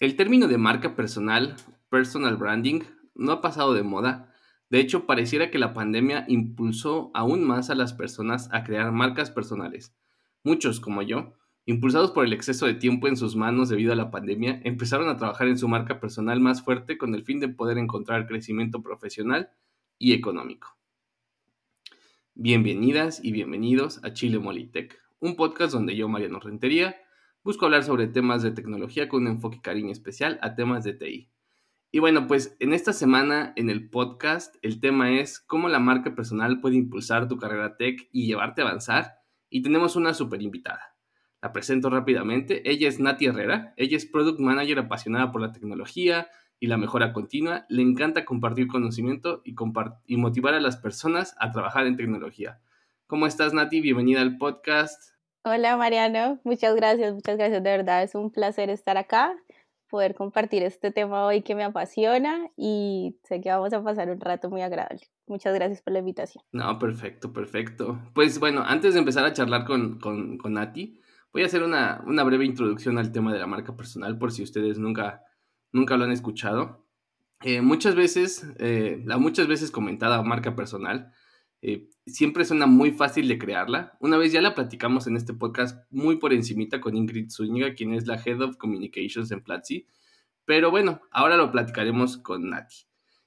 El término de marca personal, personal branding, no ha pasado de moda. De hecho, pareciera que la pandemia impulsó aún más a las personas a crear marcas personales. Muchos, como yo, impulsados por el exceso de tiempo en sus manos debido a la pandemia, empezaron a trabajar en su marca personal más fuerte con el fin de poder encontrar crecimiento profesional y económico. Bienvenidas y bienvenidos a Chile Molitech, un podcast donde yo, Mariano Rentería, busco hablar sobre temas de tecnología con un enfoque cariño especial a temas de TI. Y bueno, pues en esta semana en el podcast el tema es cómo la marca personal puede impulsar tu carrera tech y llevarte a avanzar. Y tenemos una super invitada. La presento rápidamente. Ella es Nati Herrera. Ella es Product Manager apasionada por la tecnología y la mejora continua. Le encanta compartir conocimiento y, y motivar a las personas a trabajar en tecnología. ¿Cómo estás, Nati? Bienvenida al podcast. Hola, Mariano. Muchas gracias, muchas gracias. De verdad, es un placer estar acá, poder compartir este tema hoy que me apasiona y sé que vamos a pasar un rato muy agradable. Muchas gracias por la invitación. No, perfecto, perfecto. Pues bueno, antes de empezar a charlar con, con, con Nati, Voy a hacer una, breve introducción al tema de la marca personal por si ustedes nunca, nunca lo han escuchado. Eh, muchas veces, eh, la muchas veces comentada marca personal, eh, siempre suena muy fácil de crearla. Una vez ya la platicamos en este podcast muy por encimita con Ingrid Zúñiga, quien es la Head of Communications en Platzi. Pero bueno, ahora lo platicaremos con Nati.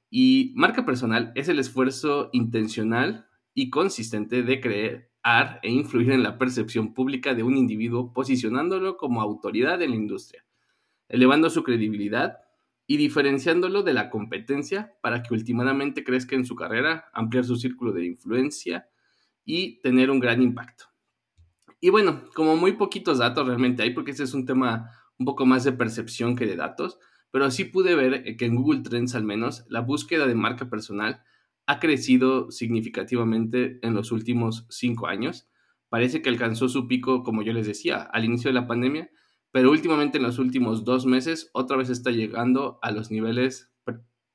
Y marca personal es el esfuerzo intencional y consistente de creer, e influir en la percepción pública de un individuo posicionándolo como autoridad en la industria, elevando su credibilidad y diferenciándolo de la competencia para que últimamente crezca en su carrera, ampliar su círculo de influencia y tener un gran impacto. Y bueno, como muy poquitos datos realmente hay, porque ese es un tema un poco más de percepción que de datos, pero sí pude ver que en Google Trends al menos la búsqueda de marca personal ha crecido significativamente en los últimos cinco años. Parece que alcanzó su pico, como yo les decía, al inicio de la pandemia, pero últimamente en los últimos dos meses otra vez está llegando a los niveles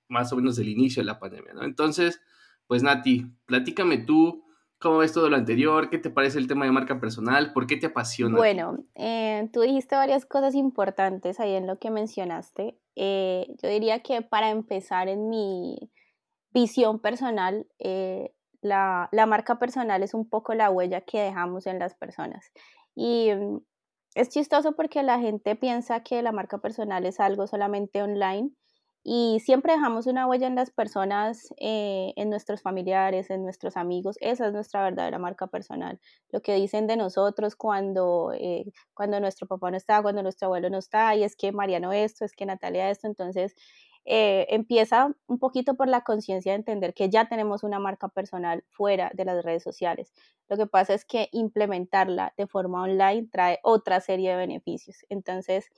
más o menos del inicio de la pandemia, ¿no? Entonces, pues Nati, platícame tú, ¿cómo ves todo lo anterior? ¿Qué te parece el tema de marca personal? ¿Por qué te apasiona? Bueno, eh, tú dijiste varias cosas importantes ahí en lo que mencionaste. Eh, yo diría que para empezar en mi visión personal, eh, la, marca personal es un poco la huella que dejamos en las personas. Y mm, es chistoso porque la gente piensa que la marca personal es algo solamente online y siempre dejamos una huella en las personas, eh, en nuestros familiares, en nuestros amigos. Esa es nuestra verdadera marca personal. Lo que dicen de nosotros cuando, eh, cuando nuestro papá no está, cuando nuestro abuelo no está, y es que Mariano esto, es que Natalia esto. Entonces, eh, empieza un poquito por la conciencia de entender que ya tenemos una marca personal fuera de las redes sociales. Lo que pasa es que implementarla de forma online trae otra serie de beneficios. Entonces,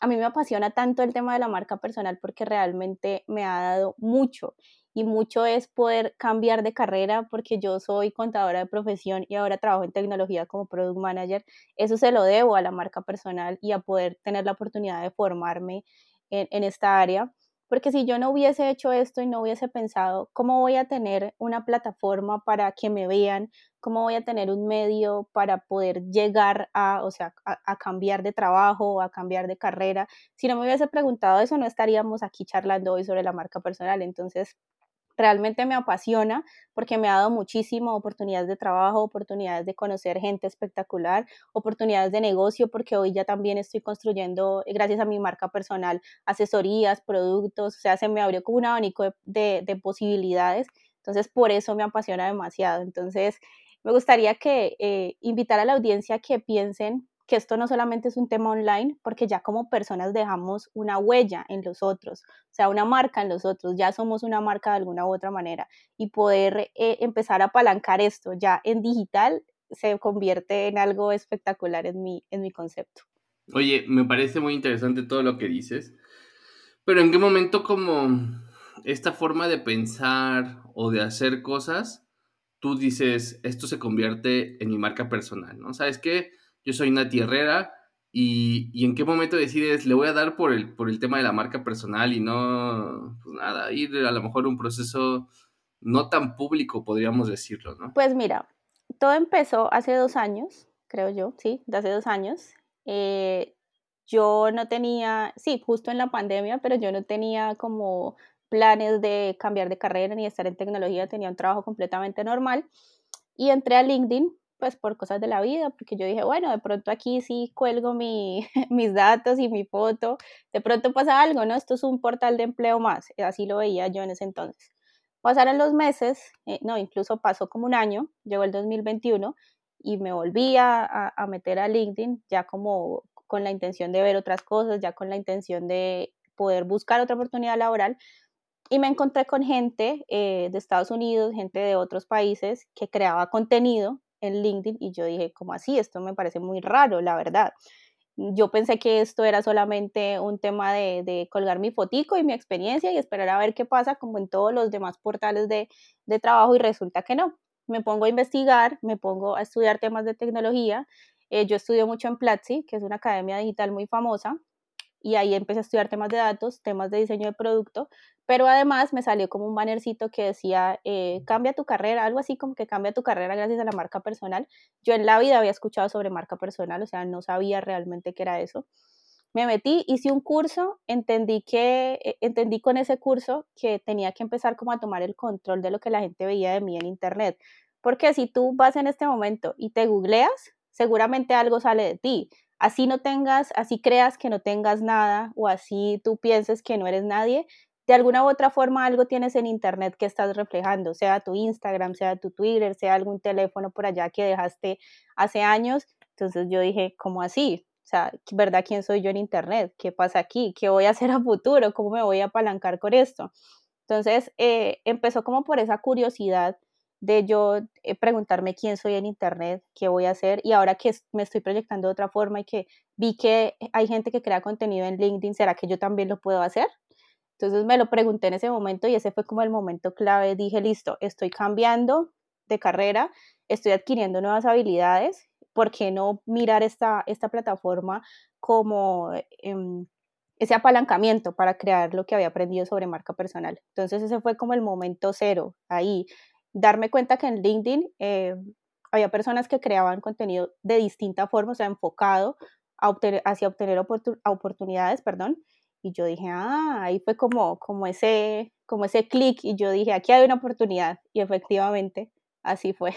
a mí me apasiona tanto el tema de la marca personal porque realmente me ha dado mucho y mucho es poder cambiar de carrera porque yo soy contadora de profesión y ahora trabajo en tecnología como product manager. Eso se lo debo a la marca personal y a poder tener la oportunidad de formarme en, en esta área porque si yo no hubiese hecho esto y no hubiese pensado cómo voy a tener una plataforma para que me vean, cómo voy a tener un medio para poder llegar a, o sea, a, cambiar de trabajo a cambiar de carrera, si no me hubiese preguntado eso, no estaríamos aquí charlando hoy sobre la marca personal. Entonces, realmente me apasiona porque me ha dado muchísimas oportunidades de trabajo, oportunidades de conocer gente espectacular, oportunidades de negocio, porque hoy ya también estoy construyendo, eh, gracias a mi marca personal, asesorías, productos, o sea, se me abrió como un abanico de, de, posibilidades. Entonces, por eso me apasiona demasiado. Entonces, me gustaría que eh, invitar a la audiencia que piensen que esto no solamente es un tema online, porque ya como personas dejamos una huella en los otros, o sea, una marca en los otros, ya somos una marca de alguna u otra manera, y poder eh, empezar a apalancar esto ya en digital se convierte en algo espectacular en mi, en mi concepto. Oye, me parece muy interesante todo lo que dices, pero ¿en qué momento como esta forma de pensar o de hacer cosas, tú dices, esto se convierte en mi marca personal, ¿no? ¿Sabes qué? Yo soy Nati Herrera y, en qué momento decides, le voy a dar por el, por el tema de la marca personal y no, pues nada, ir a lo mejor un proceso no tan público, podríamos decirlo, ¿no? Pues mira, todo empezó hace dos años, creo yo, sí, de hace dos años. Eh, yo no tenía, sí, justo en la pandemia, pero yo no tenía como planes de cambiar de carrera ni estar en tecnología, tenía un trabajo completamente normal y entré a LinkedIn pues por cosas de la vida, porque yo dije, bueno, de pronto aquí sí cuelgo mi, mis datos y mi foto, de pronto pasa algo, ¿no? Esto es un portal de empleo más, así lo veía yo en ese entonces. Pasaron los meses, eh, no, incluso pasó como un año, llegó el 2021 y me volví a, a meter a LinkedIn ya como con la intención de ver otras cosas, ya con la intención de poder buscar otra oportunidad laboral, y me encontré con gente eh, de Estados Unidos, gente de otros países que creaba contenido en LinkedIn y yo dije, ¿cómo así? Esto me parece muy raro, la verdad. Yo pensé que esto era solamente un tema de, colgar mi fotico y mi experiencia y esperar a ver qué pasa como en todos los demás portales de, de trabajo y resulta que no. Me pongo a investigar, me pongo a estudiar temas de tecnología. Eh, yo estudio mucho en Platzi, que es una academia digital muy famosa, y ahí empecé a estudiar temas de datos, temas de diseño de producto, pero además me salió como un bannercito que decía, eh, cambia tu carrera, algo así como que cambia tu carrera gracias a la marca personal. Yo en la vida había escuchado sobre marca personal, o sea, no sabía realmente qué era eso. Me metí, hice un curso, entendí que, eh, entendí con ese curso que tenía que empezar como a tomar el control de lo que la gente veía de mí en internet. Porque si tú vas en este momento y te googleas, seguramente algo sale de ti así no tengas, así creas que no tengas nada o así tú pienses que no eres nadie, de alguna u otra forma algo tienes en internet que estás reflejando, sea tu Instagram, sea tu Twitter, sea algún teléfono por allá que dejaste hace años. Entonces yo dije, ¿cómo así? O sea, ¿verdad quién soy yo en internet? ¿Qué pasa aquí? ¿Qué voy a hacer a futuro? ¿Cómo me voy a apalancar con esto? Entonces eh, empezó como por esa curiosidad de yo eh, preguntarme quién soy en Internet, qué voy a hacer, y ahora que me estoy proyectando de otra forma y que vi que hay gente que crea contenido en LinkedIn, ¿será que yo también lo puedo hacer? Entonces me lo pregunté en ese momento y ese fue como el momento clave. Dije, listo, estoy cambiando de carrera, estoy adquiriendo nuevas habilidades, ¿por qué no mirar esta, esta plataforma como em, ese apalancamiento para crear lo que había aprendido sobre marca personal? Entonces ese fue como el momento cero ahí darme cuenta que en LinkedIn eh, había personas que creaban contenido de distinta forma, o sea, enfocado hacia obtener oportunidades, perdón. Y yo dije, ah, ahí fue como, como ese, como ese clic y yo dije, aquí hay una oportunidad. Y efectivamente, así fue.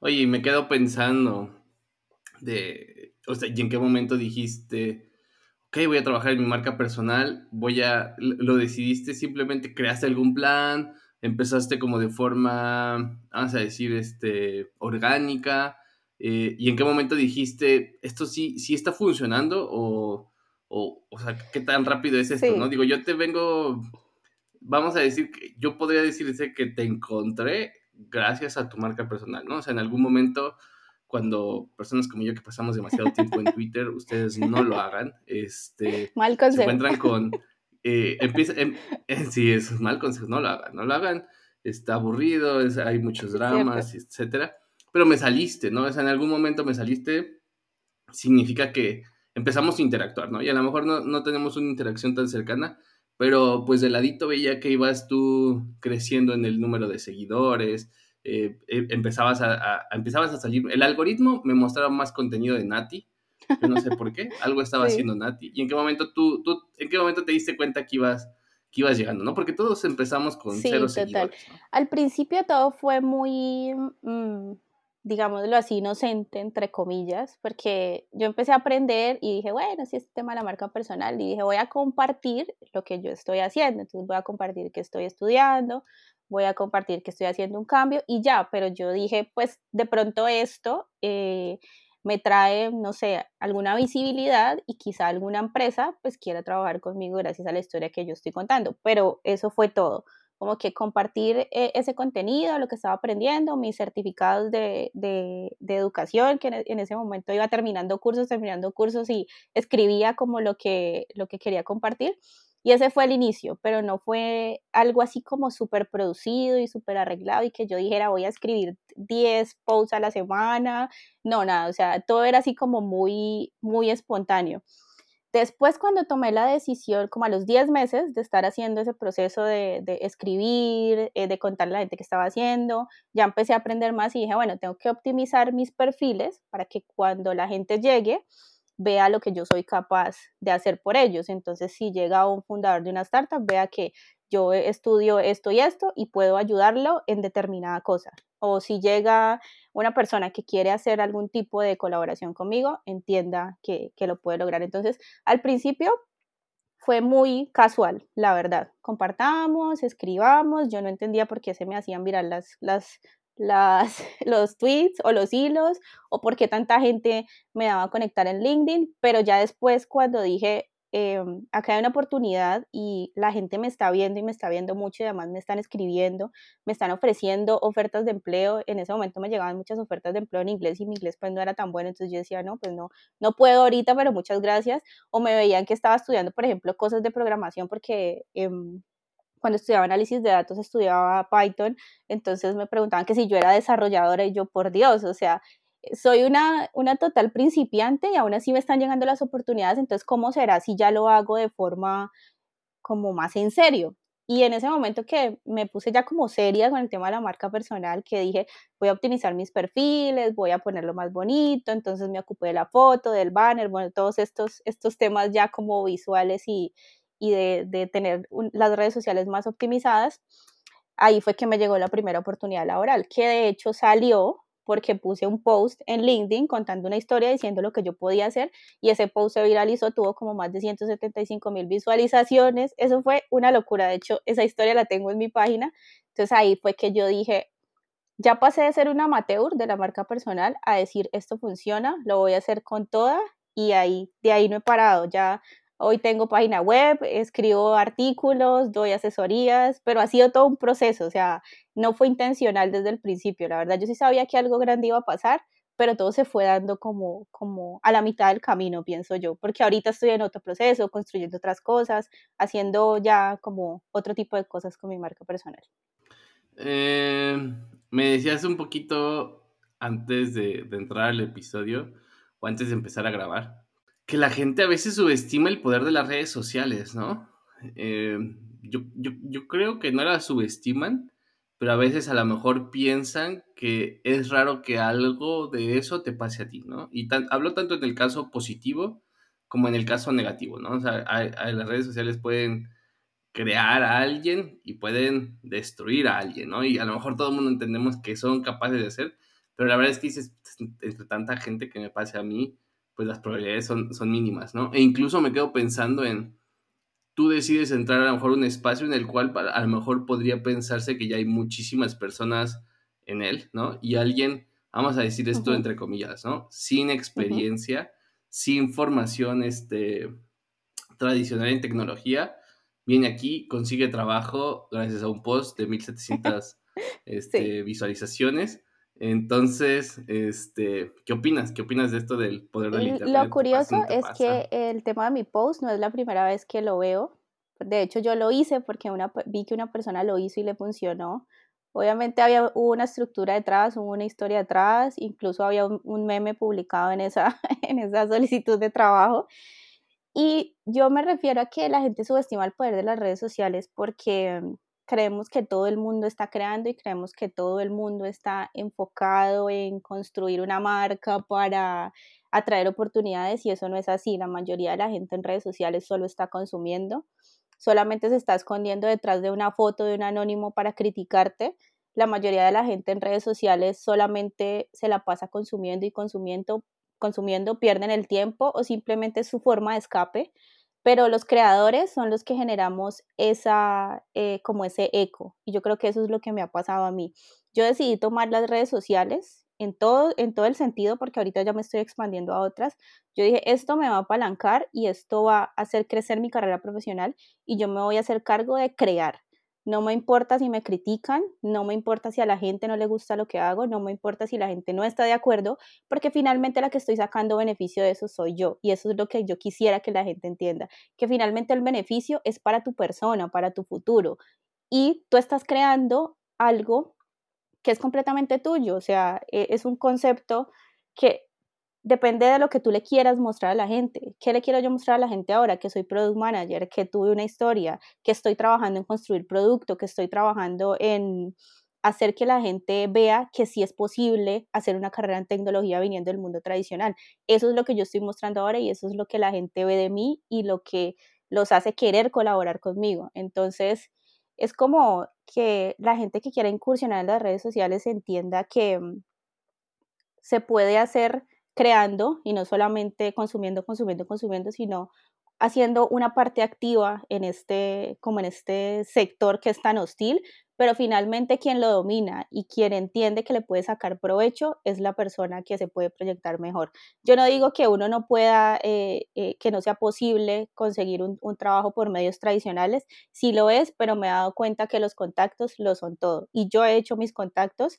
Oye, me quedo pensando de, o sea, ¿y en qué momento dijiste, ok, voy a trabajar en mi marca personal, voy a, lo decidiste, simplemente creaste algún plan, empezaste como de forma, vamos a decir, este, orgánica, eh, y en qué momento dijiste, esto sí, sí está funcionando o, o, o sea, qué tan rápido es esto, ¿no? Digo, yo te vengo, vamos a decir, que yo podría decirte que te encontré gracias a tu marca personal, ¿no? O sea, en algún momento cuando personas como yo que pasamos demasiado tiempo en Twitter, ustedes no lo hagan, este, Mal se encuentran con eh, empieza, em, eh, sí, es mal consejo, no lo hagan, no lo hagan, está aburrido, hay muchos dramas, etcétera, pero me saliste, ¿no? O sea, en algún momento me saliste, significa que empezamos a interactuar, ¿no? Y a lo mejor no, no tenemos una interacción tan cercana, pero pues de ladito veía que ibas tú creciendo en el número de seguidores, eh, eh, empezabas, a, a, empezabas a salir, el algoritmo me mostraba más contenido de Nati, yo no sé por qué, algo estaba haciendo Nati. ¿Y en qué momento tú, tú, en qué momento te diste cuenta que ibas, que ibas llegando, ¿no? Porque todos empezamos con sí, cero total. Al principio todo fue muy, mmm, digámoslo así, inocente, entre comillas, porque yo empecé a aprender y dije, bueno, si es tema de la marca personal, y dije, voy a compartir lo que yo estoy haciendo, entonces voy a compartir que estoy estudiando, voy a compartir que estoy haciendo un cambio y ya, pero yo dije, pues de pronto esto... Eh, me trae, no sé, alguna visibilidad y quizá alguna empresa pues quiera trabajar conmigo gracias a la historia que yo estoy contando. Pero eso fue todo, como que compartir eh, ese contenido, lo que estaba aprendiendo, mis certificados de, de, educación, que en, ese momento iba terminando cursos, terminando cursos y escribía como lo que, lo que quería compartir. Y ese fue el inicio, pero no fue algo así como súper producido y súper arreglado y que yo dijera voy a escribir 10 posts a la semana. No, nada, o sea, todo era así como muy, muy espontáneo. Después cuando tomé la decisión, como a los 10 meses de estar haciendo ese proceso de, escribir, eh, de contarle a la gente que estaba haciendo, ya empecé a aprender más y dije, bueno, tengo que optimizar mis perfiles para que cuando la gente llegue, vea lo que yo soy capaz de hacer por ellos. Entonces, si llega un fundador de una startup, vea que yo estudio esto y esto y puedo ayudarlo en determinada cosa. O si llega una persona que quiere hacer algún tipo de colaboración conmigo, entienda que, que lo puede lograr. Entonces, al principio fue muy casual, la verdad. Compartamos, escribamos, yo no entendía por qué se me hacían virar las, las, las, los tweets o los hilos o por qué tanta gente me daba a conectar en LinkedIn, pero ya después cuando dije, em, acá hay una oportunidad y la gente me está viendo y me está viendo mucho y además me están escribiendo, me están ofreciendo ofertas de empleo. En ese momento me llegaban muchas ofertas de empleo en inglés y mi inglés pues no era tan bueno, entonces yo decía, no, pues no, no puedo ahorita, pero muchas gracias. O me veían que estaba estudiando, por ejemplo, cosas de programación porque... Em, cuando estudiaba análisis de datos estudiaba Python, entonces me preguntaban que si yo era desarrolladora y yo, por Dios, o sea, soy una, una total principiante y aún así me están llegando las oportunidades, entonces, ¿cómo será si ya lo hago de forma como más en serio? Y en ese momento que me puse ya como seria con el tema de la marca personal, que dije, voy a optimizar mis perfiles, voy a ponerlo más bonito, entonces me ocupé de la foto, del banner, bueno, todos estos, estos temas ya como visuales y, y de, tener las redes sociales más optimizadas, ahí fue que me llegó la primera oportunidad laboral, que de hecho salió porque puse un post en LinkedIn contando una historia diciendo lo que yo podía hacer y ese post se viralizó, tuvo como más de 175 mil visualizaciones, eso fue una locura, de hecho esa historia la tengo en mi página, entonces ahí fue que yo dije, ya pasé de ser un amateur de la marca personal a decir esto funciona, lo voy a hacer con toda y ahí de ahí no he parado, ya Hoy tengo página web, escribo artículos, doy asesorías, pero ha sido todo un proceso, o sea, no fue intencional desde el principio. La verdad, yo sí sabía que algo grande iba a pasar, pero todo se fue dando como, como a la mitad del camino, pienso yo, porque ahorita estoy en otro proceso, construyendo otras cosas, haciendo ya como otro tipo de cosas con mi marca personal. Eh, me decías un poquito antes de, de entrar al episodio o antes de empezar a grabar que la gente a veces subestima el poder de las redes sociales, ¿no? Eh, yo, creo que no la subestiman, pero a veces a lo mejor piensan que es raro que algo de eso te pase a ti, ¿no? Y hablo tanto en el caso positivo como en el caso negativo, ¿no? O sea, las redes sociales pueden crear a alguien y pueden destruir a alguien, ¿no? Y a lo mejor todo el mundo entendemos que son capaces de hacer, pero la verdad es que dices, entre tanta gente que me pase a mí, pues las probabilidades son, son mínimas, ¿no? E incluso me quedo pensando en, tú decides entrar a lo mejor un espacio en el cual a lo mejor podría pensarse que ya hay muchísimas personas en él, ¿no? Y alguien, vamos a decir esto entre comillas, ¿no? Sin experiencia, sin formación este, tradicional en tecnología, viene aquí, consigue trabajo gracias a un post de 1700 este, visualizaciones entonces, este, ¿qué opinas? ¿Qué opinas de esto del poder del Internet? Lo curioso es que el tema de mi post no es la primera vez que lo veo. De hecho, yo lo hice porque una, vi que una persona lo hizo y le funcionó. Obviamente había una estructura detrás, hubo una historia detrás, incluso había un, meme publicado en esa, en esa solicitud de trabajo. Y yo me refiero a que la gente subestima el poder de las redes sociales porque creemos que todo el mundo está creando y creemos que todo el mundo está enfocado en construir una marca para atraer oportunidades y eso no es así. La mayoría de la gente en redes sociales solo está consumiendo, solamente se está escondiendo detrás de una foto de un anónimo para criticarte. La mayoría de la gente en redes sociales solamente se la pasa consumiendo y consumiendo, consumiendo, pierden el tiempo o simplemente es su forma de escape pero los creadores son los que generamos esa, eh, como ese eco, y yo creo que eso es lo que me ha pasado a mí. Yo decidí tomar las redes sociales en todo, en todo el sentido, porque ahorita ya me estoy expandiendo a otras. Yo dije, esto me va a apalancar y esto va a hacer crecer mi carrera profesional y yo me voy a hacer cargo de crear. No me importa si me critican, no me importa si a la gente no le gusta lo que hago, no me importa si la gente no está de acuerdo, porque finalmente la que estoy sacando beneficio de eso soy yo. Y eso es lo que yo quisiera que la gente entienda, que finalmente el beneficio es para tu persona, para tu futuro. Y tú estás creando algo que es completamente tuyo, o sea, e, es un concepto que depende de lo que tú le quieras mostrar a la gente. ¿Qué le quiero yo mostrar a la gente ahora? Que soy product manager, que tuve una historia, que estoy trabajando en construir producto, que estoy trabajando en hacer que la gente vea que sí es posible hacer una carrera en tecnología viniendo del mundo tradicional. Eso es lo que yo estoy mostrando ahora y eso es lo que la gente ve de mí y lo que los hace querer colaborar conmigo. Entonces, es como que la gente que quiera incursionar en las redes sociales entienda que mm, se puede hacer creando y no solamente consumiendo, consumiendo, consumiendo, sino haciendo una parte activa en este, como en este sector que es tan hostil, pero finalmente quien lo domina y quien entiende que le puede sacar provecho es la persona que se puede proyectar mejor. Yo no digo que uno no pueda, eh, eh, que no sea posible conseguir un, un, trabajo por medios tradicionales, sí lo es, pero me he dado cuenta que los contactos lo son todo. Y yo he hecho mis contactos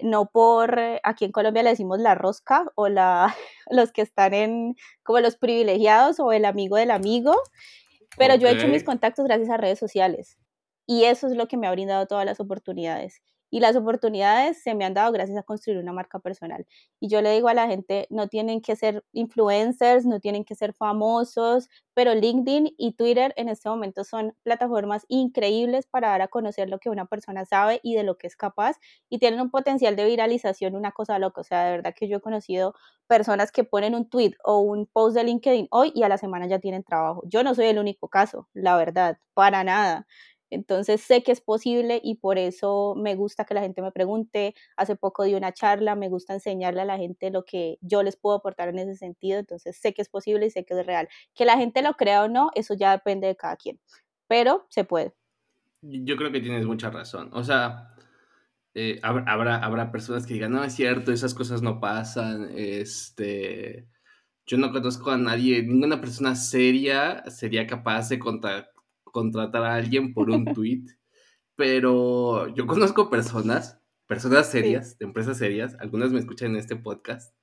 no por, eh, aquí en Colombia le decimos la rosca o la, los que están en como los privilegiados o el amigo del amigo, pero yo he hecho mis contactos gracias a redes sociales y eso es lo que me ha brindado todas las oportunidades. Y las oportunidades se me han dado gracias a construir una marca personal. Y yo le digo a la gente, no tienen que ser influencers, no tienen que ser famosos, pero LinkedIn y Twitter en este momento son plataformas increíbles para dar a conocer lo que una persona sabe y de lo que es capaz y tienen un potencial de viralización, una cosa loca. O sea, de verdad que yo he conocido personas que ponen un tweet o un post de LinkedIn hoy y a la semana ya tienen trabajo. Yo no soy el único caso, la verdad, para nada. Entonces sé que es posible y por eso me gusta que la gente me pregunte. Hace poco di una charla, me gusta enseñarle a la gente lo que yo les puedo aportar en ese sentido. Entonces sé que es posible y sé que es real. Que la gente lo crea o no, eso ya depende de cada quien. Pero se puede. Yo creo que tienes mucha razón. O sea, eh, habrá, habrá personas que digan, no, es cierto, esas cosas no pasan. Este, yo no conozco a nadie, ninguna persona seria sería capaz de contar contratar a alguien por un tweet, pero yo conozco personas, personas serias, de empresas serias, algunas me escuchan en este podcast,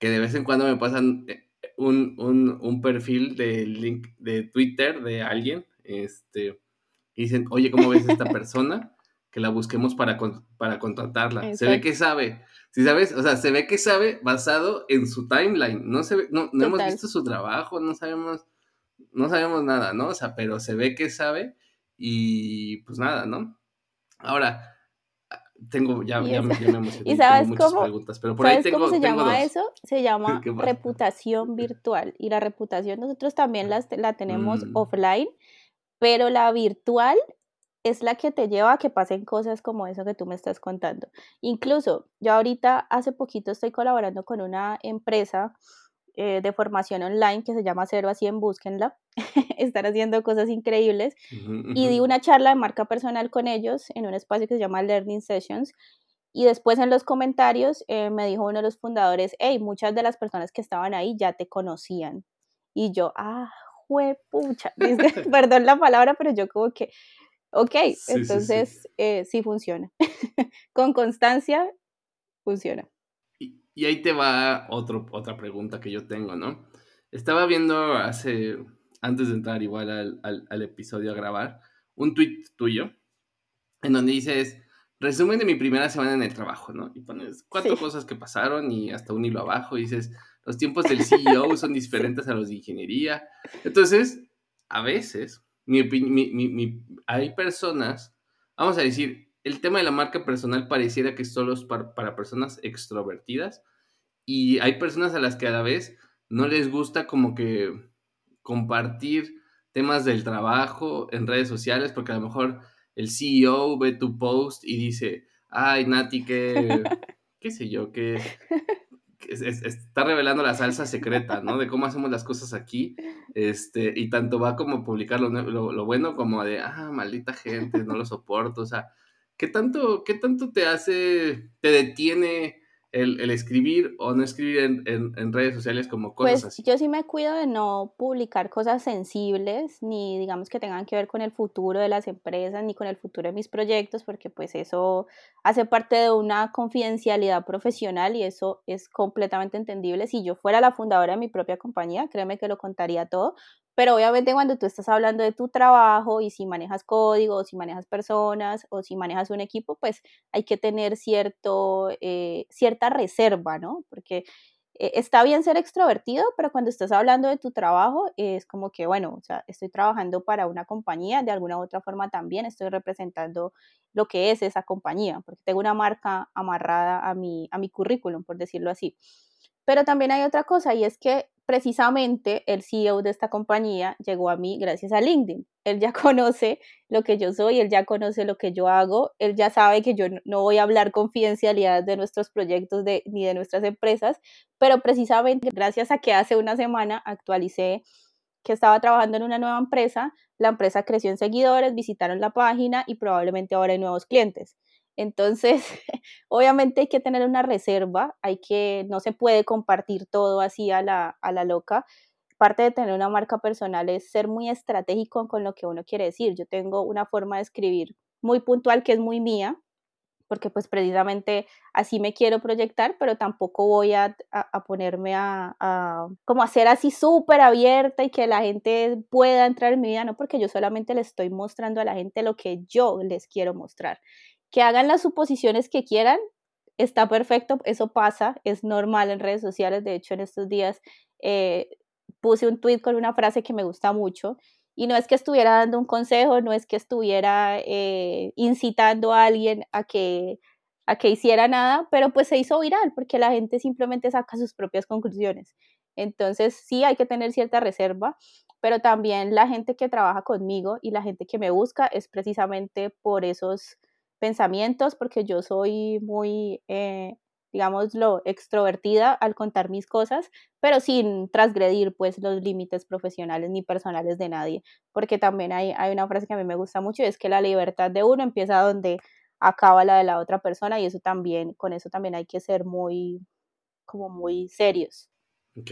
que de vez en cuando me pasan eh, un, un, perfil de link de Twitter de alguien, este, y dicen, oye, ¿cómo ves a esta persona? Que la busquemos para, para contratarla. Se ve que sabe. Si sabes, o sea, se ve que sabe basado en su timeline. No se ve, no, no hemos visto su trabajo, no sabemos no sabemos nada, ¿no? O sea, pero se ve que sabe y pues nada, ¿no? Ahora, tengo, ya, ya, me, ya me ¿Y sabes muchas cómo, preguntas, pero por ahí tengo, cómo se llama eso? Se llama reputación virtual. Y la reputación nosotros también la, la tenemos mm. offline, pero la virtual es la que te lleva a que pasen cosas como eso que tú me estás contando. Incluso yo ahorita hace poquito estoy colaborando con una empresa eh, de formación online que se llama Cero a 100, búsquenla. Están haciendo cosas increíbles. Y di una charla de marca personal con ellos en un espacio que se llama Learning Sessions. Y después en los comentarios eh, me dijo uno de los fundadores, hey, muchas de las personas que estaban ahí ya te conocían. Y yo, ah, juepucha, perdón la palabra, pero yo como que, ok, entonces sí, eh, sí funciona. con constancia funciona. Y ahí te va otro, otra pregunta que yo tengo, ¿no? Estaba viendo hace, antes de entrar igual al, al, episodio a grabar, un tweet tuyo, en donde dices, resumen de mi primera semana en el trabajo, ¿no? Y pones cuatro cosas que pasaron y hasta un hilo abajo y dices, los tiempos del CEO son diferentes a los de ingeniería. Entonces, a veces, mi, mi, mi, hay personas, vamos a decir, el tema de la marca personal pareciera que solo es para, para, personas extrovertidas y hay personas a las que a la vez no les gusta como que compartir temas del trabajo en redes sociales porque a lo mejor el CEO ve tu post y dice, ay Nati, que, qué sé yo, que, está revelando la salsa secreta, ¿no? De cómo hacemos las cosas aquí, este, y tanto va como publicar lo, lo bueno como de, ah, maldita gente, no lo soporto, o sea, ¿Qué tanto, qué tanto te hace, te detiene el, escribir o no escribir en, redes sociales como cosas pues, así? Yo sí me cuido de no publicar cosas sensibles, ni digamos que tengan que ver con el futuro de las empresas, ni con el futuro de mis proyectos, porque pues eso hace parte de una confidencialidad profesional y eso es completamente entendible. Si yo fuera la fundadora de mi propia compañía, créeme que lo contaría todo, pero obviamente cuando tú estás hablando de tu trabajo y si manejas código, o si manejas personas, o si manejas un equipo, pues hay que tener cierto, eh, cierta reserva, ¿no? Porque eh, está bien ser extrovertido, pero cuando estás hablando de tu trabajo, es como que, bueno, o sea, estoy trabajando para una compañía, de alguna u otra forma también estoy representando lo que es esa compañía, porque tengo una marca amarrada a mi, a mi currículum, por decirlo así. Pero también hay otra cosa y es que precisamente el CEO de esta compañía llegó a mí gracias a LinkedIn. Él ya conoce lo que yo soy, él ya conoce lo que yo hago, él ya sabe que yo no voy a hablar confidencialidad de nuestros proyectos ni de nuestras empresas, pero precisamente gracias a que hace una semana actualicé que estaba trabajando en una nueva empresa, la empresa creció en seguidores, visitaron la página y probablemente ahora hay nuevos clientes. Entonces, obviamente hay que tener una reserva, hay que, no se puede compartir todo así a la, a la loca. Parte de tener una marca personal es ser muy estratégico con lo que uno quiere decir. Yo tengo una forma de escribir muy puntual que es muy mía, porque pues precisamente así me quiero proyectar, pero tampoco voy a, a, ponerme a, a, como a ser así súper abierta y que la gente pueda entrar en mi vida, no, porque yo solamente le estoy mostrando a la gente lo que yo les quiero mostrar que hagan las suposiciones que quieran, está perfecto, eso pasa, es normal en redes sociales, de hecho en estos días eh, puse un tweet con una frase que me gusta mucho y no es que estuviera dando un consejo, no es que estuviera eh, incitando a alguien a que, a que hiciera nada, pero pues se hizo viral porque la gente simplemente saca sus propias conclusiones. Entonces sí hay que tener cierta reserva, pero también la gente que trabaja conmigo y la gente que me busca es precisamente por esos pensamientos porque yo soy muy, eh, digámoslo, extrovertida al contar mis cosas, pero sin transgredir pues los límites profesionales ni personales de nadie, porque también hay, hay una frase que a mí me gusta mucho y es que la libertad de uno empieza donde acaba la de la otra persona y eso también, con eso también hay que ser muy, como muy serios. Ok,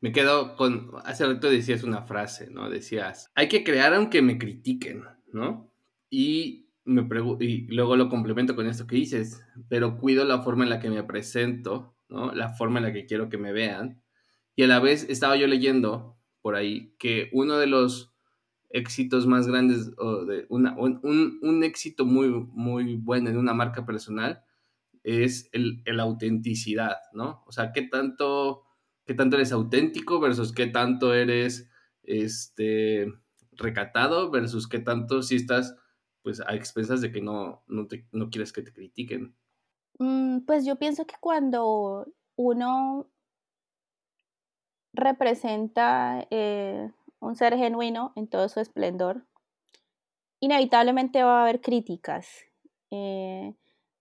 me quedo con, hace rato decías una frase, ¿no? Decías, hay que crear aunque me critiquen, ¿no? Y y luego lo complemento con esto que dices, pero cuido la forma en la que me presento, ¿no? La forma en la que quiero que me vean. Y a la vez estaba yo leyendo por ahí que uno de los éxitos más grandes, o de una, un, un, éxito muy, muy bueno en una marca personal es el, la autenticidad, ¿no? O sea, qué tanto, qué tanto eres auténtico versus qué tanto eres este, recatado versus qué tanto si estás pues a expensas de que no, no, no quieres que te critiquen. Mm, pues yo pienso que cuando uno representa eh, un ser genuino en todo su esplendor, inevitablemente va a haber críticas. Eh,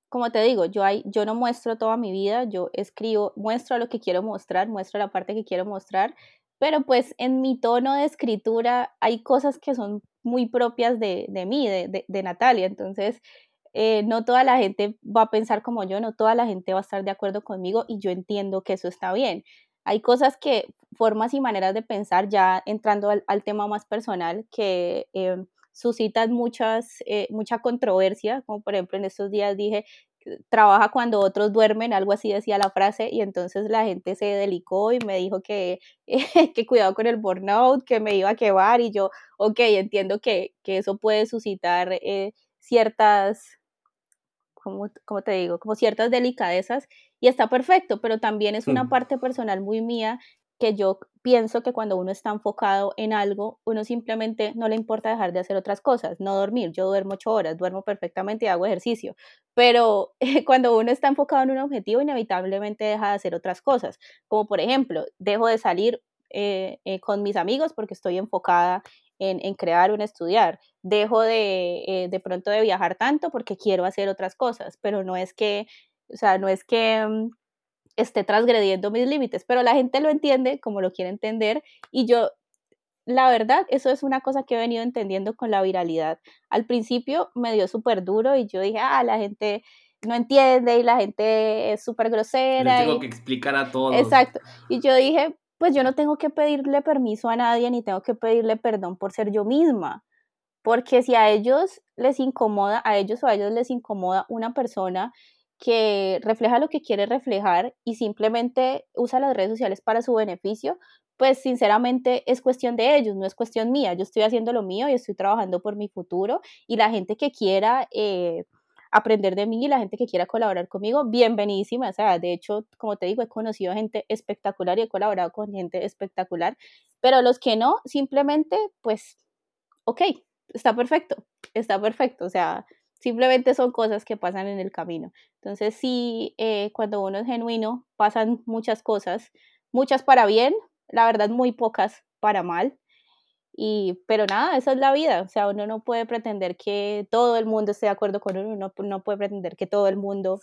como te digo, yo, hay, yo no muestro toda mi vida, yo escribo, muestro lo que quiero mostrar, muestro la parte que quiero mostrar, pero pues en mi tono de escritura hay cosas que son muy propias de, de mí, de, de, Natalia. Entonces, eh, no toda la gente va a pensar como yo, no toda la gente va a estar de acuerdo conmigo y yo entiendo que eso está bien. Hay cosas que, formas y maneras de pensar, ya entrando al, tema más personal, que eh, suscitan muchas, eh, mucha controversia, como por ejemplo en estos días dije trabaja cuando otros duermen, algo así decía la frase, y entonces la gente se delicó y me dijo que, que cuidado con el burnout, que me iba a quemar, y yo, ok, entiendo que, que eso puede suscitar eh, ciertas, como, como te digo, como ciertas delicadezas, y está perfecto, pero también es una parte personal muy mía que yo pienso que cuando uno está enfocado en algo, uno simplemente no le importa dejar de hacer otras cosas, no dormir. Yo duermo ocho horas, duermo perfectamente y hago ejercicio, pero cuando uno está enfocado en un objetivo, inevitablemente deja de hacer otras cosas, como por ejemplo, dejo de salir eh, eh, con mis amigos porque estoy enfocada en, en crear o en estudiar, dejo de, eh, de pronto de viajar tanto porque quiero hacer otras cosas, pero no es que, o sea, no es que mm, esté transgrediendo mis límites, pero la gente lo entiende como lo quiere entender y yo, la verdad, eso es una cosa que he venido entendiendo con la viralidad. Al principio me dio súper duro y yo dije, ah, la gente no entiende y la gente es súper grosera. tengo que explicar a todos. Exacto. Y yo dije, pues yo no tengo que pedirle permiso a nadie ni tengo que pedirle perdón por ser yo misma. Porque si a ellos les incomoda, a ellos o a ellos les incomoda una persona que refleja lo que quiere reflejar y simplemente usa las redes sociales para su beneficio, pues sinceramente es cuestión de ellos, no es cuestión mía. Yo estoy haciendo lo mío y estoy trabajando por mi futuro y la gente que quiera eh, aprender de mí y la gente que quiera colaborar conmigo, bienvenidísima. O sea, de hecho, como te digo, he conocido gente espectacular y he colaborado con gente espectacular, pero los que no, simplemente, pues, ok, está perfecto, está perfecto. O sea, simplemente son cosas que pasan en el camino. Entonces, sí, eh, cuando uno es genuino, pasan muchas cosas, muchas para bien, la verdad, muy pocas para mal. Y, pero nada, esa es la vida. O sea, uno no puede pretender que todo el mundo esté de acuerdo con uno, uno no puede pretender que todo el mundo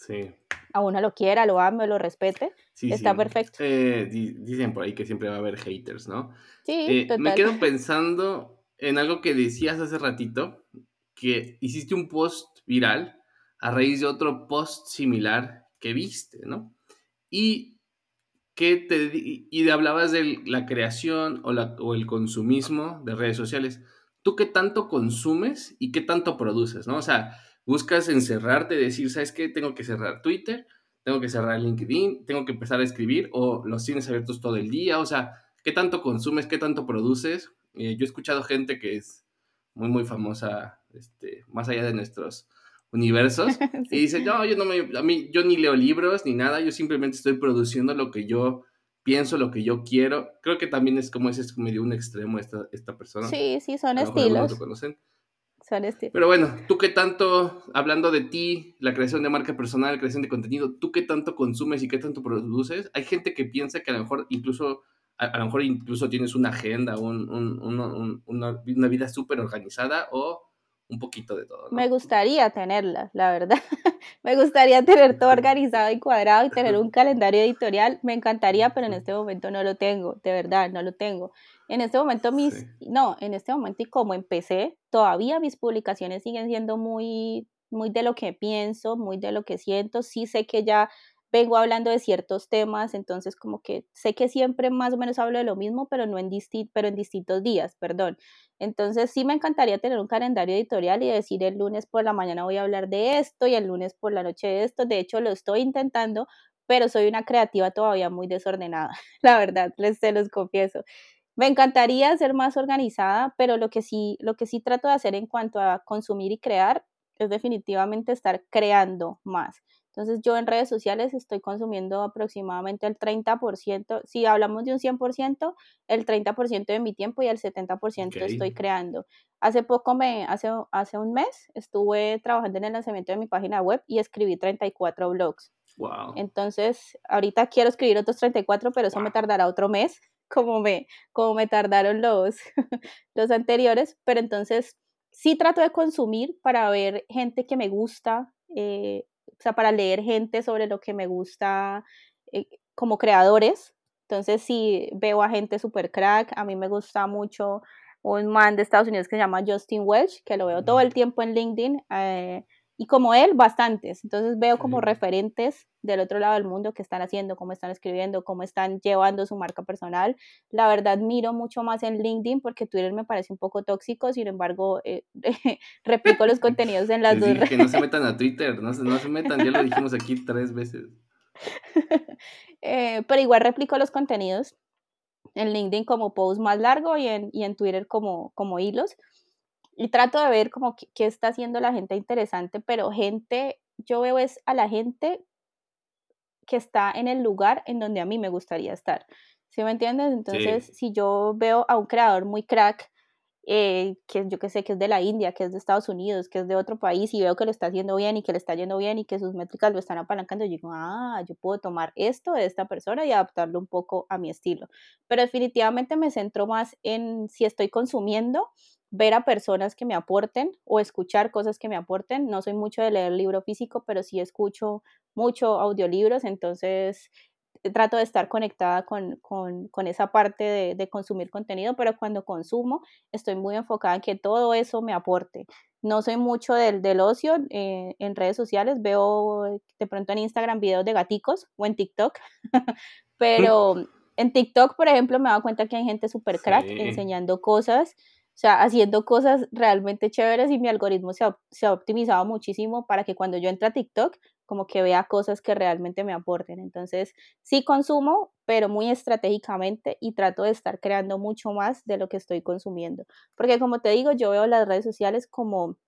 a uno lo quiera, lo ame, lo respete. Está perfecto. Eh, dicen por ahí que siempre va a haber haters, ¿no? Sí, eh, Me quedo pensando en algo que decías hace ratito, que hiciste un post viral a raíz de otro post similar que viste, ¿no? Y ¿qué te, y hablabas de la creación o, la, o, el consumismo de redes sociales. ¿Tú qué tanto consumes y qué tanto produces? ¿no? O sea, buscas encerrarte, decir, ¿sabes qué? Tengo que cerrar Twitter, tengo que cerrar LinkedIn, tengo que empezar a escribir o los tienes abiertos todo el día. O sea, ¿qué tanto consumes, qué tanto produces? Eh, yo he escuchado gente que es muy, muy famosa, este, más allá de nuestros universos. Y dice, no, yo no me, a mí, yo ni leo libros ni nada, yo simplemente estoy produciendo lo que yo pienso, lo que yo quiero. Creo que también es como ese es medio un extremo esta, esta persona. Sí, sí, son estilos. Son estilos. Pero bueno, tú qué tanto, hablando de ti, la creación de marca personal, la creación de contenido, tú qué tanto consumes y qué tanto produces. Hay gente que piensa que a lo mejor incluso, a, lo mejor incluso tienes una agenda, un, un, una, una vida súper organizada o un poquito de todo. Me gustaría tenerla, la verdad. me gustaría tener todo organizado y cuadrado y tener un calendario editorial. Me encantaría, pero en este momento no lo tengo, de verdad, no lo tengo. En este momento mis, no, en este momento y como empecé, todavía mis publicaciones siguen siendo muy, muy de lo que pienso, muy de lo que siento. Sí sé que ya vengo hablando de ciertos temas, entonces como que sé que siempre más o menos hablo de lo mismo, pero no en, pero en distintos días, perdón. Entonces sí me encantaría tener un calendario editorial y decir el lunes por la mañana voy a hablar de esto y el lunes por la noche de esto. De hecho, lo estoy intentando, pero soy una creativa todavía muy desordenada, la verdad, les se los confieso. Me encantaría ser más organizada, pero lo que sí, lo que sí trato de hacer en cuanto a consumir y crear es definitivamente estar creando más. Entonces yo en redes sociales estoy consumiendo aproximadamente el 30%, si hablamos de un 100%, el 30% de mi tiempo y el 70% estoy creando. Hace poco, me, hace, hace un mes, estuve trabajando en el lanzamiento de mi página web y escribí 34 blogs. Wow. Entonces, ahorita quiero escribir otros 34, pero eso me tardará otro mes, como me, como me tardaron los, los anteriores. Pero entonces, sí trato de consumir para ver gente que me gusta, eh, o sea, para leer gente sobre lo que me gusta eh, como creadores. Entonces, si veo a gente super crack, a mí me gusta mucho un man de Estados Unidos que se llama Justin Welch, que lo veo todo el tiempo en LinkedIn. Eh, y como él, bastantes. Entonces veo como referentes del otro lado del mundo que están haciendo, cómo están escribiendo, cómo están llevando su marca personal. La verdad, miro mucho más en LinkedIn porque Twitter me parece un poco tóxico, sin embargo, eh, replico los contenidos en las dos redes. Que no se metan a Twitter, no se, no se metan, ya lo dijimos aquí tres veces. Eh, pero igual replico los contenidos en LinkedIn como post más largo y en, y en Twitter como, como hilos y trato de ver como qué, está haciendo la gente interesante, pero gente, yo veo es a la gente que está en el lugar en donde a mí me gustaría estar. ¿Sí me entiendes? Entonces, si yo veo a un creador muy crack, eh, que yo que sé que es de la India, que es de Estados Unidos, que es de otro país, y veo que lo está haciendo bien y que le está yendo bien y que sus métricas lo están apalancando, yo digo, ah, yo puedo tomar esto de esta persona y adaptarlo un poco a mi estilo. Pero definitivamente me centro más en si estoy consumiendo, ver a personas que me aporten o escuchar cosas que me aporten. No soy mucho de leer libro físico, pero sí escucho mucho audiolibros, entonces eh, trato de estar conectada con, esa parte de, consumir contenido, pero cuando consumo estoy muy enfocada en que todo eso me aporte. No soy mucho del, del ocio eh, en redes sociales, veo de pronto en Instagram videos de gaticos o en TikTok, pero en TikTok, por ejemplo, me he dado cuenta que hay gente súper crack enseñando cosas o sea, haciendo cosas realmente chéveres y mi algoritmo se ha, se ha, optimizado muchísimo para que cuando yo entre a TikTok, como que vea cosas que realmente me aporten. Entonces, sí consumo, pero muy estratégicamente y trato de estar creando mucho más de lo que estoy consumiendo. Porque como te digo, yo veo las redes sociales como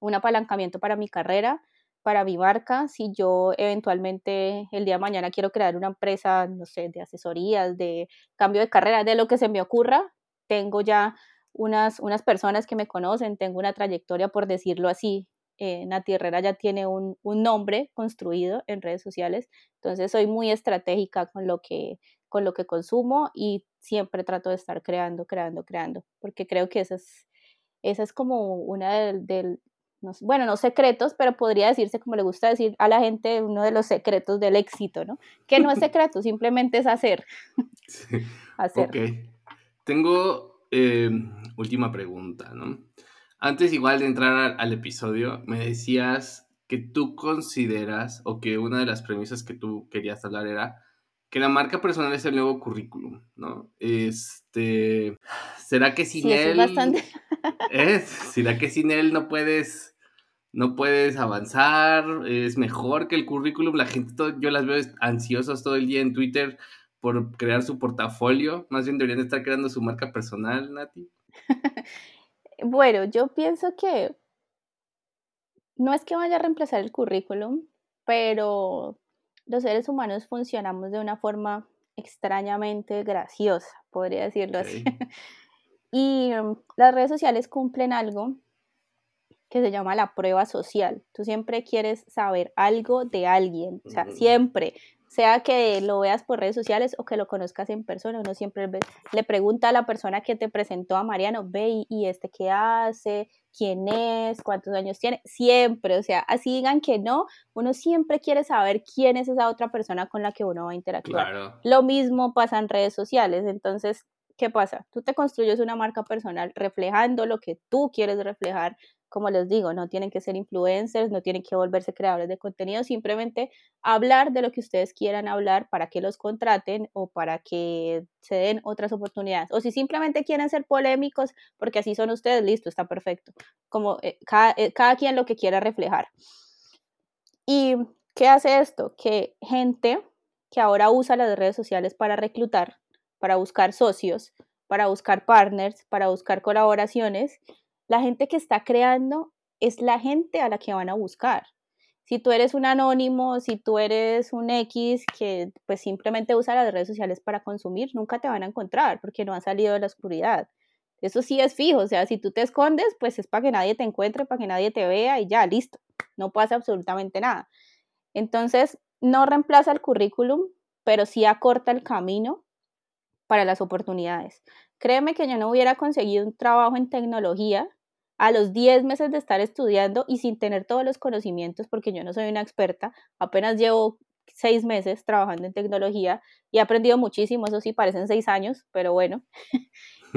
un apalancamiento para mi carrera, para mi marca, si yo eventualmente el día de mañana quiero crear una empresa, no sé, de asesorías, de cambio de carrera, de lo que se me ocurra, tengo ya unas, unas personas que me conocen, tengo una trayectoria, por decirlo así. Eh, Nati Herrera ya tiene un, un nombre construido en redes sociales, entonces soy muy estratégica con lo que con lo que consumo y siempre trato de estar creando, creando, creando, porque creo que esa es, esa es como una del, bueno, no secretos, pero podría decirse como le gusta decir a la gente, uno de los secretos del éxito, ¿no? Que no es secreto, simplemente es hacer. hacer. Ok. Tengo eh, última pregunta, ¿no? Antes igual de entrar al episodio, me decías que tú consideras o que una de las premisas que tú querías hablar era que la marca personal es el nuevo currículum, ¿no? Este, ¿será que sin él bastante... es, será que sin él no puedes no puedes avanzar, es mejor que el currículum, la gente yo las veo ansiosas todo el día en Twitter por crear su portafolio, más bien deberían estar creando su marca personal, Nati. bueno, yo pienso que no es que vaya a reemplazar el currículum, pero los seres humanos funcionamos de una forma extrañamente graciosa, podría decirlo así. y mm, las redes sociales cumplen algo que se llama la prueba social. Tú siempre quieres saber algo de alguien, o sea, siempre sea que lo veas por redes sociales o que lo conozcas en persona, uno siempre le pregunta a la persona que te presentó a Mariano, ve y este qué hace, quién es, cuántos años tiene, siempre, o sea, así digan que no, uno siempre quiere saber quién es esa otra persona con la que uno va a interactuar. Lo mismo pasa en redes sociales, entonces, ¿qué pasa? Tú te construyes una marca personal reflejando lo que tú quieres reflejar, como les digo, no tienen que ser influencers, no tienen que volverse creadores de contenido, simplemente hablar de lo que ustedes quieran hablar para que los contraten o para que se den otras oportunidades. O si simplemente quieren ser polémicos, porque así son ustedes, listo, está perfecto. Como eh, cada, eh, cada quien lo que quiera reflejar. ¿Y qué hace esto? Que gente que ahora usa las redes sociales para reclutar, para buscar socios, para buscar partners, para buscar colaboraciones, la gente que está creando es la gente a la que van a buscar. Si tú eres un anónimo, si tú eres un X que pues simplemente usa las redes sociales para consumir, nunca te van a encontrar porque no han salido de la oscuridad. Eso sí es fijo, o sea, si tú te escondes, pues es para que nadie te encuentre, para que nadie te vea y ya, listo, no pasa absolutamente nada. Entonces, no reemplaza el currículum, pero sí acorta el camino para las oportunidades. Créeme que yo no hubiera conseguido un trabajo en tecnología a los 10 meses de estar estudiando y sin tener todos los conocimientos, porque yo no soy una experta, apenas llevo seis meses trabajando en tecnología y he aprendido muchísimo, eso sí, parecen seis años, pero bueno.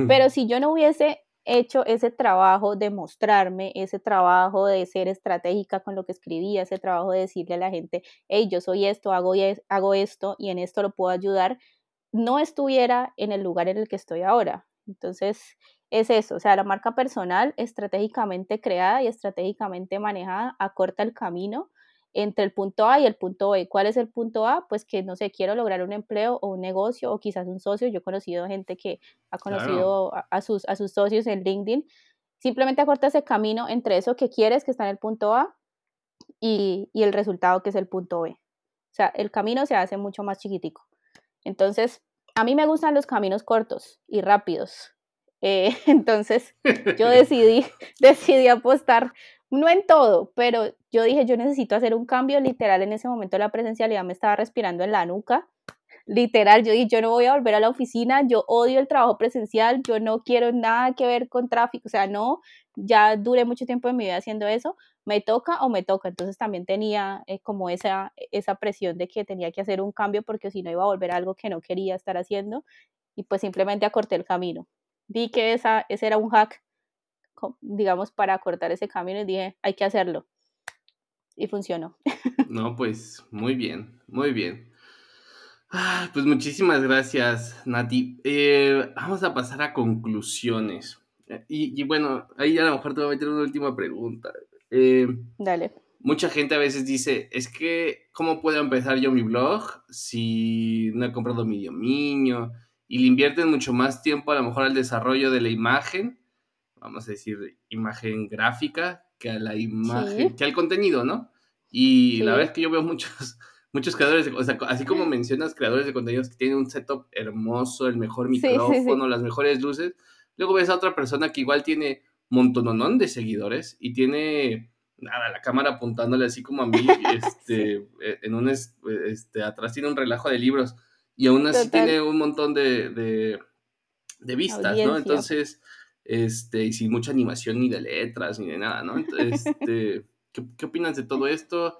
pero si yo no hubiese hecho ese trabajo de mostrarme, ese trabajo de ser estratégica con lo que escribía, ese trabajo de decirle a la gente, hey, yo soy esto, hago, hago esto y en esto lo puedo ayudar, no estuviera en el lugar en el que estoy ahora. Entonces, es eso, o sea, la marca personal estratégicamente creada y estratégicamente manejada acorta el camino entre el punto A y el punto B. ¿Cuál es el punto A? Pues que, no sé, quiero lograr un empleo o un negocio o quizás un socio. Yo he conocido gente que ha conocido a, sus, a sus socios en LinkedIn. Simplemente acorta ese camino entre eso que quieres, que está en el punto A, y, y el resultado que es el punto B. O sea, el camino se hace mucho más chiquitico. Entonces, a mí me gustan los caminos cortos y rápidos. Eh, entonces yo decidí, decidí apostar, no en todo, pero yo dije, yo necesito hacer un cambio literal en ese momento la presencialidad me estaba respirando en la nuca. Literal, yo dije, yo no voy a volver a la oficina, yo odio el trabajo presencial, yo no quiero nada que ver con tráfico, o sea, no, ya duré mucho tiempo en mi vida haciendo eso, me toca o me toca, entonces también tenía eh, como esa, esa presión de que tenía que hacer un cambio porque si no iba a volver a algo que no quería estar haciendo y pues simplemente acorté el camino vi que esa, ese era un hack, digamos, para cortar ese camino y dije, hay que hacerlo. Y funcionó. No, pues muy bien, muy bien. pues muchísimas gracias, Nati. Eh, vamos a pasar a conclusiones. Y, bueno, ahí a lo mejor te voy a meter una última pregunta. Eh, Dale. Mucha gente a veces dice, es que, ¿cómo puedo empezar yo mi blog si no he comprado mi dominio? Y le invierten mucho más tiempo a lo mejor al desarrollo de la imagen, vamos a decir imagen gráfica, que a la imagen, que al contenido, ¿no? Y la verdad es que yo veo muchos, muchos creadores, o sea, así como mencionas creadores de contenidos que tienen un setup hermoso, el mejor micrófono, las mejores luces, luego ves a otra persona que igual tiene montononón de seguidores y tiene nada, la cámara apuntándole así como a mí, este, e, en un, este, atrás tiene un relajo de libros y aún así tiene un montón de, de, vistas, ¿no? Entonces, este, y sin mucha animación ni de letras ni de nada, ¿no? Este, ¿qué, ¿qué, opinas de todo esto?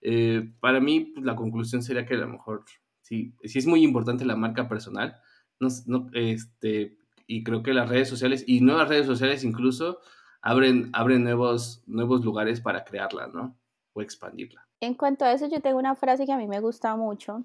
Eh, para mí, pues, la conclusión sería que a lo mejor sí, sí es muy importante la marca personal, no, no, este, y creo que las redes sociales y nuevas redes sociales incluso abren, abren nuevos, nuevos lugares para crearla, ¿no? O expandirla. En cuanto a eso, yo tengo una frase que a mí me gusta mucho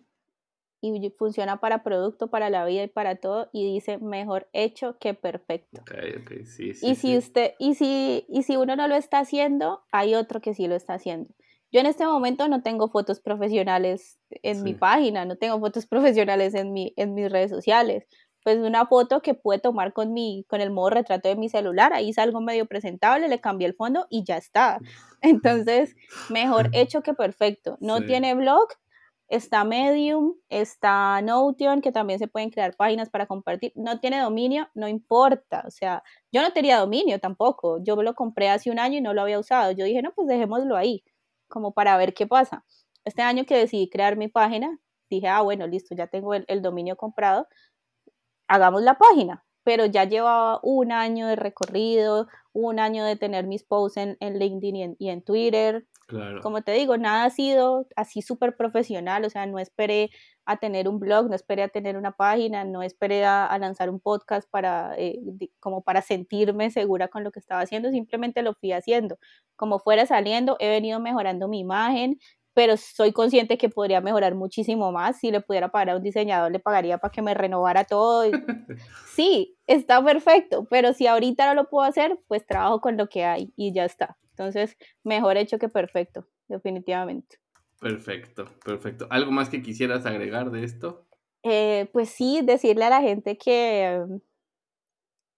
y funciona para producto, para la vida y para todo, y dice mejor hecho que perfecto. Okay, okay, sí, sí, y si usted, y si, y si uno no lo está haciendo, hay otro que sí lo está haciendo. Yo en este momento no tengo fotos profesionales en mi página, no tengo fotos profesionales en, mi, en mis redes sociales, pues una foto que puede tomar con mi, con el modo retrato de mi celular, ahí salgo medio presentable, le cambié el fondo y ya está. Entonces, mejor hecho que perfecto. No tiene blog, está Medium, está Notion, que también se pueden crear páginas para compartir. No tiene dominio, no importa. O sea, yo no tenía dominio tampoco. Yo lo compré hace un año y no lo había usado. Yo dije, no, pues dejémoslo ahí, como para ver qué pasa. Este año que decidí crear mi página, dije, ah, bueno, listo, ya tengo el dominio comprado hagamos la página, pero ya llevaba un año de recorrido, un año de tener mis posts en, LinkedIn y en, Twitter. Como te digo, nada ha sido así súper profesional, o sea, no esperé a tener un blog, no esperé a tener una página, no esperé a, lanzar un podcast para, eh, como para sentirme segura con lo que estaba haciendo, simplemente lo fui haciendo. Como fuera saliendo, he venido mejorando mi imagen, pero soy consciente que podría mejorar muchísimo más. Si le pudiera pagar a un diseñador, le pagaría para que me renovara todo. sí, está perfecto, pero si ahorita no lo puedo hacer, pues trabajo con lo que hay y ya está. Entonces, mejor hecho que perfecto, definitivamente. Perfecto, perfecto. ¿Algo más que quisieras agregar de esto? Eh, pues sí, decirle a la gente que um,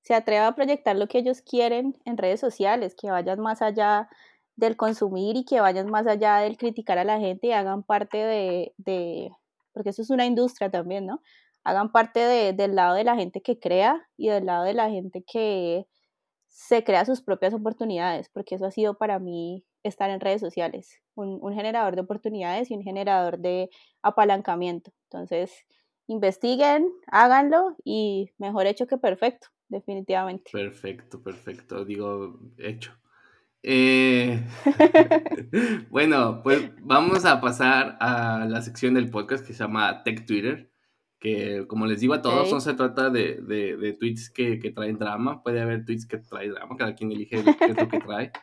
se atreva a proyectar lo que ellos quieren en redes sociales, que vayan más allá del consumir y que vayan más allá del criticar a la gente y hagan parte de, porque eso es una industria también, ¿no? Hagan parte del lado de la gente que crea y del lado de la gente que se crea sus propias oportunidades, porque eso ha sido para mí estar en redes sociales, un, un generador de oportunidades y un generador de apalancamiento. Entonces, investiguen, háganlo y mejor hecho que perfecto, definitivamente. Perfecto, perfecto, digo, hecho. Eh, bueno, pues vamos a pasar a la sección del podcast que se llama Tech Twitter, que como les digo a todos, no se trata de, de, tweets que, traen drama, puede haber tweets que traen drama, cada quien elige lo que trae.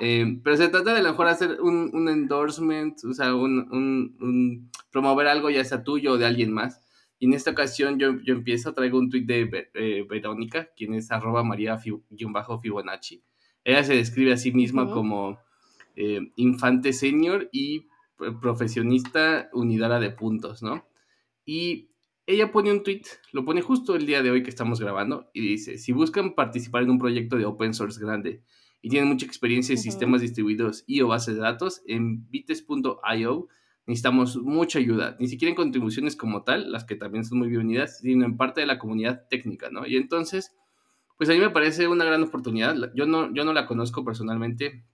Eh, pero se trata de a lo mejor hacer un, endorsement, o sea, un, promover algo ya sea tuyo o de alguien más. Y en esta ocasión yo, yo empiezo, traigo un tweet de eh, Verónica, quien es arroba maría-fibonacci ella se describe a sí misma como eh, infante senior y profesionista unidara de puntos, ¿no? Y ella pone un tweet, lo pone justo el día de hoy que estamos grabando, y dice, si buscan participar en un proyecto de open source grande y tienen mucha experiencia en sistemas distribuidos y o bases de datos, en bites.io necesitamos mucha ayuda, ni siquiera en contribuciones como tal, las que también son muy bienvenidas, sino en parte de la comunidad técnica, ¿no? Y entonces pues a mí me parece una gran oportunidad. Yo no, yo no la conozco personalmente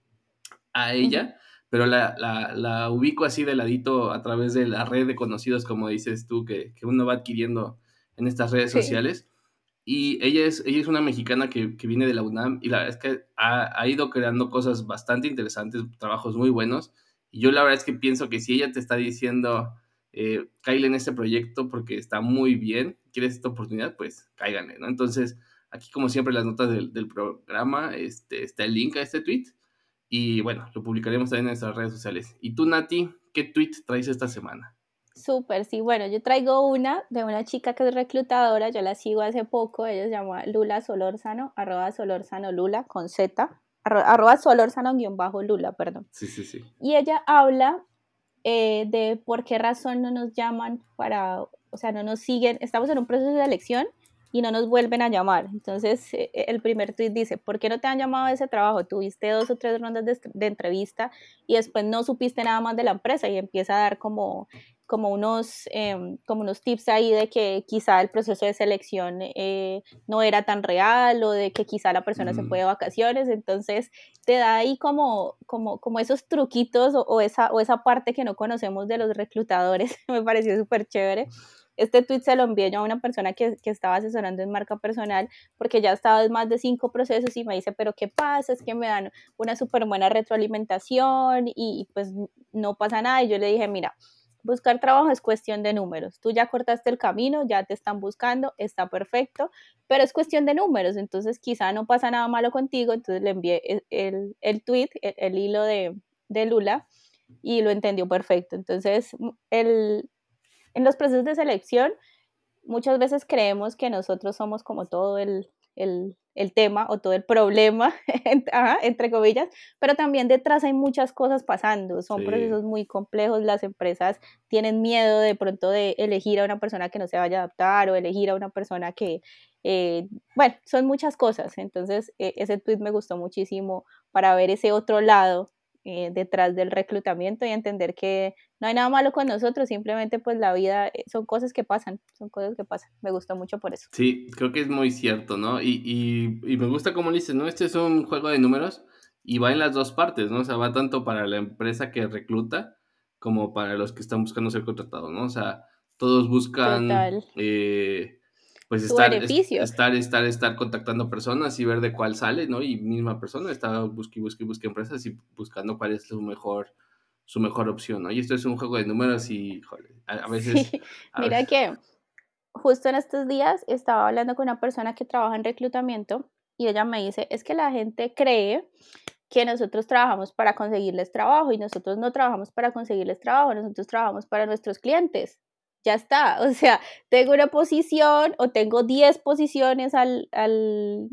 a ella, pero la, la, ubico así de ladito a través de la red de conocidos, como dices tú, que, que uno va adquiriendo en estas redes sociales. Y ella es, ella es una mexicana que, que, viene de la UNAM y la verdad es que ha, ha, ido creando cosas bastante interesantes, trabajos muy buenos. Y yo la verdad es que pienso que si ella te está diciendo, eh, en este proyecto porque está muy bien, quieres esta oportunidad, pues cáiganle, ¿no? Entonces, Aquí, como siempre, las notas del, programa, este, está el link a este tweet. Y bueno, lo publicaremos también en nuestras redes sociales. Y tú, Nati, ¿qué tweet traes esta semana? Súper, sí, bueno, yo traigo una de una chica que es reclutadora, yo la sigo hace poco, ella se llama Lula Solórzano, arroba Solórzano Lula, con Z, arroba Solórzano guion bajo Lula, perdón. Sí, sí, sí. Y ella habla eh, de por qué razón no nos llaman para, o sea, no nos siguen, estamos en un proceso de elección y no nos vuelven a llamar. Entonces, eh, el primer tweet dice, ¿por qué no te han llamado a ese trabajo? Tuviste dos o tres rondas de, de entrevista y después no supiste nada más de la empresa y empieza a dar como como unos, em, como unos tips ahí de que quizá el proceso de selección eh, no era tan real o de que quizá la persona se fue de mm. vacaciones, entonces te da ahí como, como, como esos truquitos o, esa, o esa parte que no conocemos de los reclutadores, me pareció súper chévere. Este tweet se lo envié yo a una persona que, que, estaba asesorando en marca personal porque ya estaba en más de cinco procesos y me dice, pero ¿qué pasa? Es que me dan una súper buena retroalimentación y, pues no pasa nada. Y yo le dije, mira, Buscar trabajo es cuestión de números. Tú ya cortaste el camino, ya te están buscando, está perfecto, pero es cuestión de números. Entonces quizá no pasa nada malo contigo. Entonces le envié el, el, tweet, el, hilo de, de, Lula y lo entendió perfecto. Entonces el, en los procesos de selección muchas veces creemos que nosotros somos como todo el, el, el tema o todo el problema, entre comillas, pero también detrás hay muchas cosas pasando, son procesos muy complejos, las empresas tienen miedo de pronto de elegir a una persona que no se vaya a adaptar o elegir a una persona que, eh, bueno, son muchas cosas, entonces e, ese tweet me gustó muchísimo para ver ese otro lado eh, detrás del reclutamiento y entender que no hay nada malo con nosotros, simplemente pues la vida eh, son cosas que pasan, son cosas que pasan. Me gusta mucho por eso. Sí, creo que es muy cierto, ¿no? Y, y, me gusta como dices, ¿no? Este es un juego de números y va en las dos partes, ¿no? O sea, va tanto para la empresa que recluta como para los que están buscando ser contratados, ¿no? O sea, todos buscan eh, pues estar, estar, estar, estar contactando personas y ver de cuál sale, ¿no? Y misma persona está busque, busque, busque empresas y buscando cuál es su mejor, su mejor opción, ¿no? Y esto es un juego de números y, joder, a, veces... Mira que justo en estos días estaba hablando con una persona que trabaja en reclutamiento y ella me dice, es que la gente cree que nosotros trabajamos para conseguirles trabajo y nosotros no trabajamos para conseguirles trabajo, nosotros trabajamos para nuestros clientes ya está. O sea, tengo una posición o tengo 10 posiciones al, al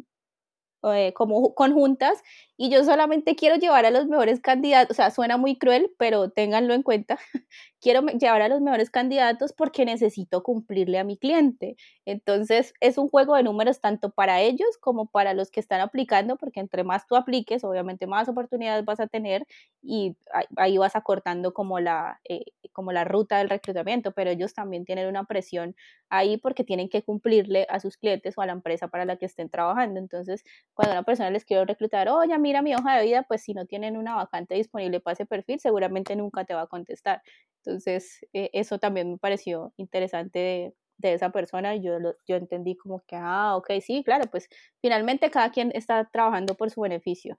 eh, como conjuntas y yo solamente quiero llevar a los mejores candidatos, o sea, suena muy cruel, pero ténganlo en cuenta, quiero llevar a los mejores candidatos porque necesito cumplirle a mi cliente. Entonces, es un juego de números tanto para ellos como para los que están aplicando, porque entre más tú apliques, obviamente más oportunidades vas a tener y ahí vas acortando como la, eh, como la ruta del reclutamiento, pero ellos también tienen una presión ahí porque tienen que cumplirle a sus clientes o a la empresa para la que estén trabajando. Entonces, cuando una persona les quiere reclutar, oye, mira mi hoja de vida, pues si no tienen una vacante disponible para ese perfil, seguramente nunca te va a contestar. Entonces, eh, eso también me pareció interesante de, de esa persona y yo, yo entendí como que, ah, ok, sí, claro, pues finalmente cada quien está trabajando por su beneficio.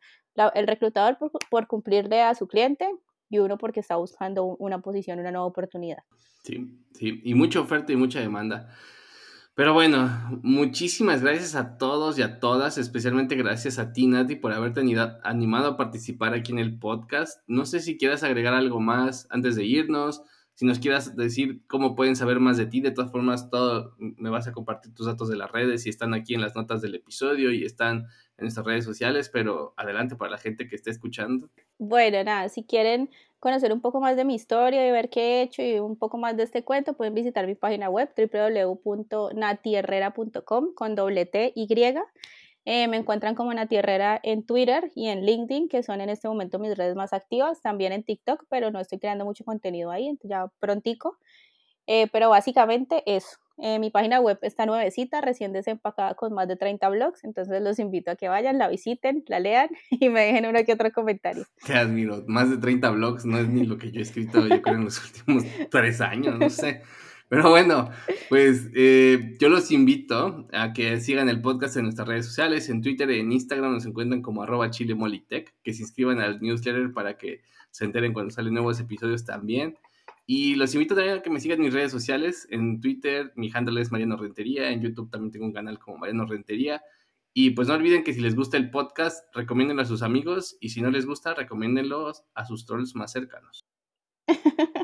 el reclutador por, por, cumplirle a su cliente y uno porque está buscando una posición, una nueva oportunidad. Sí, sí, y mucha oferta y mucha demanda. Pero bueno, muchísimas gracias a todos y a todas, especialmente gracias a ti, Nati, por haberte animado a participar aquí en el podcast. No sé si quieras agregar algo más antes de irnos, si nos quieras decir cómo pueden saber más de ti. De todas formas, todo me vas a compartir tus datos de las redes y están aquí en las notas del episodio y están en nuestras redes sociales, pero adelante para la gente que esté escuchando. Bueno, nada, si quieren conocer un poco más de mi historia y ver qué he hecho y un poco más de este cuento, pueden visitar mi página web www.natierrera.com con doble T Y. Eh, me encuentran como Nati Herrera en Twitter y en LinkedIn, que son en este momento mis redes más activas, también en TikTok, pero no estoy creando mucho contenido ahí, ya prontico. Eh, pero básicamente eso. Eh, mi página web está nuevecita, recién desempacada con más de 30 blogs, entonces los invito a que vayan, la visiten, la lean y me dejen uno que otro comentario. Te admiro, más de 30 blogs no es ni lo que yo he escrito yo creo en los últimos tres años, no sé. Pero bueno, pues eh, yo los invito a que sigan el podcast en nuestras redes sociales, en Twitter y en Instagram nos encuentran como arroba chilemolitech, que se inscriban al newsletter para que se enteren cuando salen nuevos episodios también. Y los invito también a que me sigan en mis redes sociales. En Twitter, mi handle es Mariano Rentería. En YouTube también tengo un canal como Mariano Rentería. Y pues no olviden que si les gusta el podcast, recomiéndenlo a sus amigos. Y si no les gusta, recomiéndenlo a sus trolls más cercanos.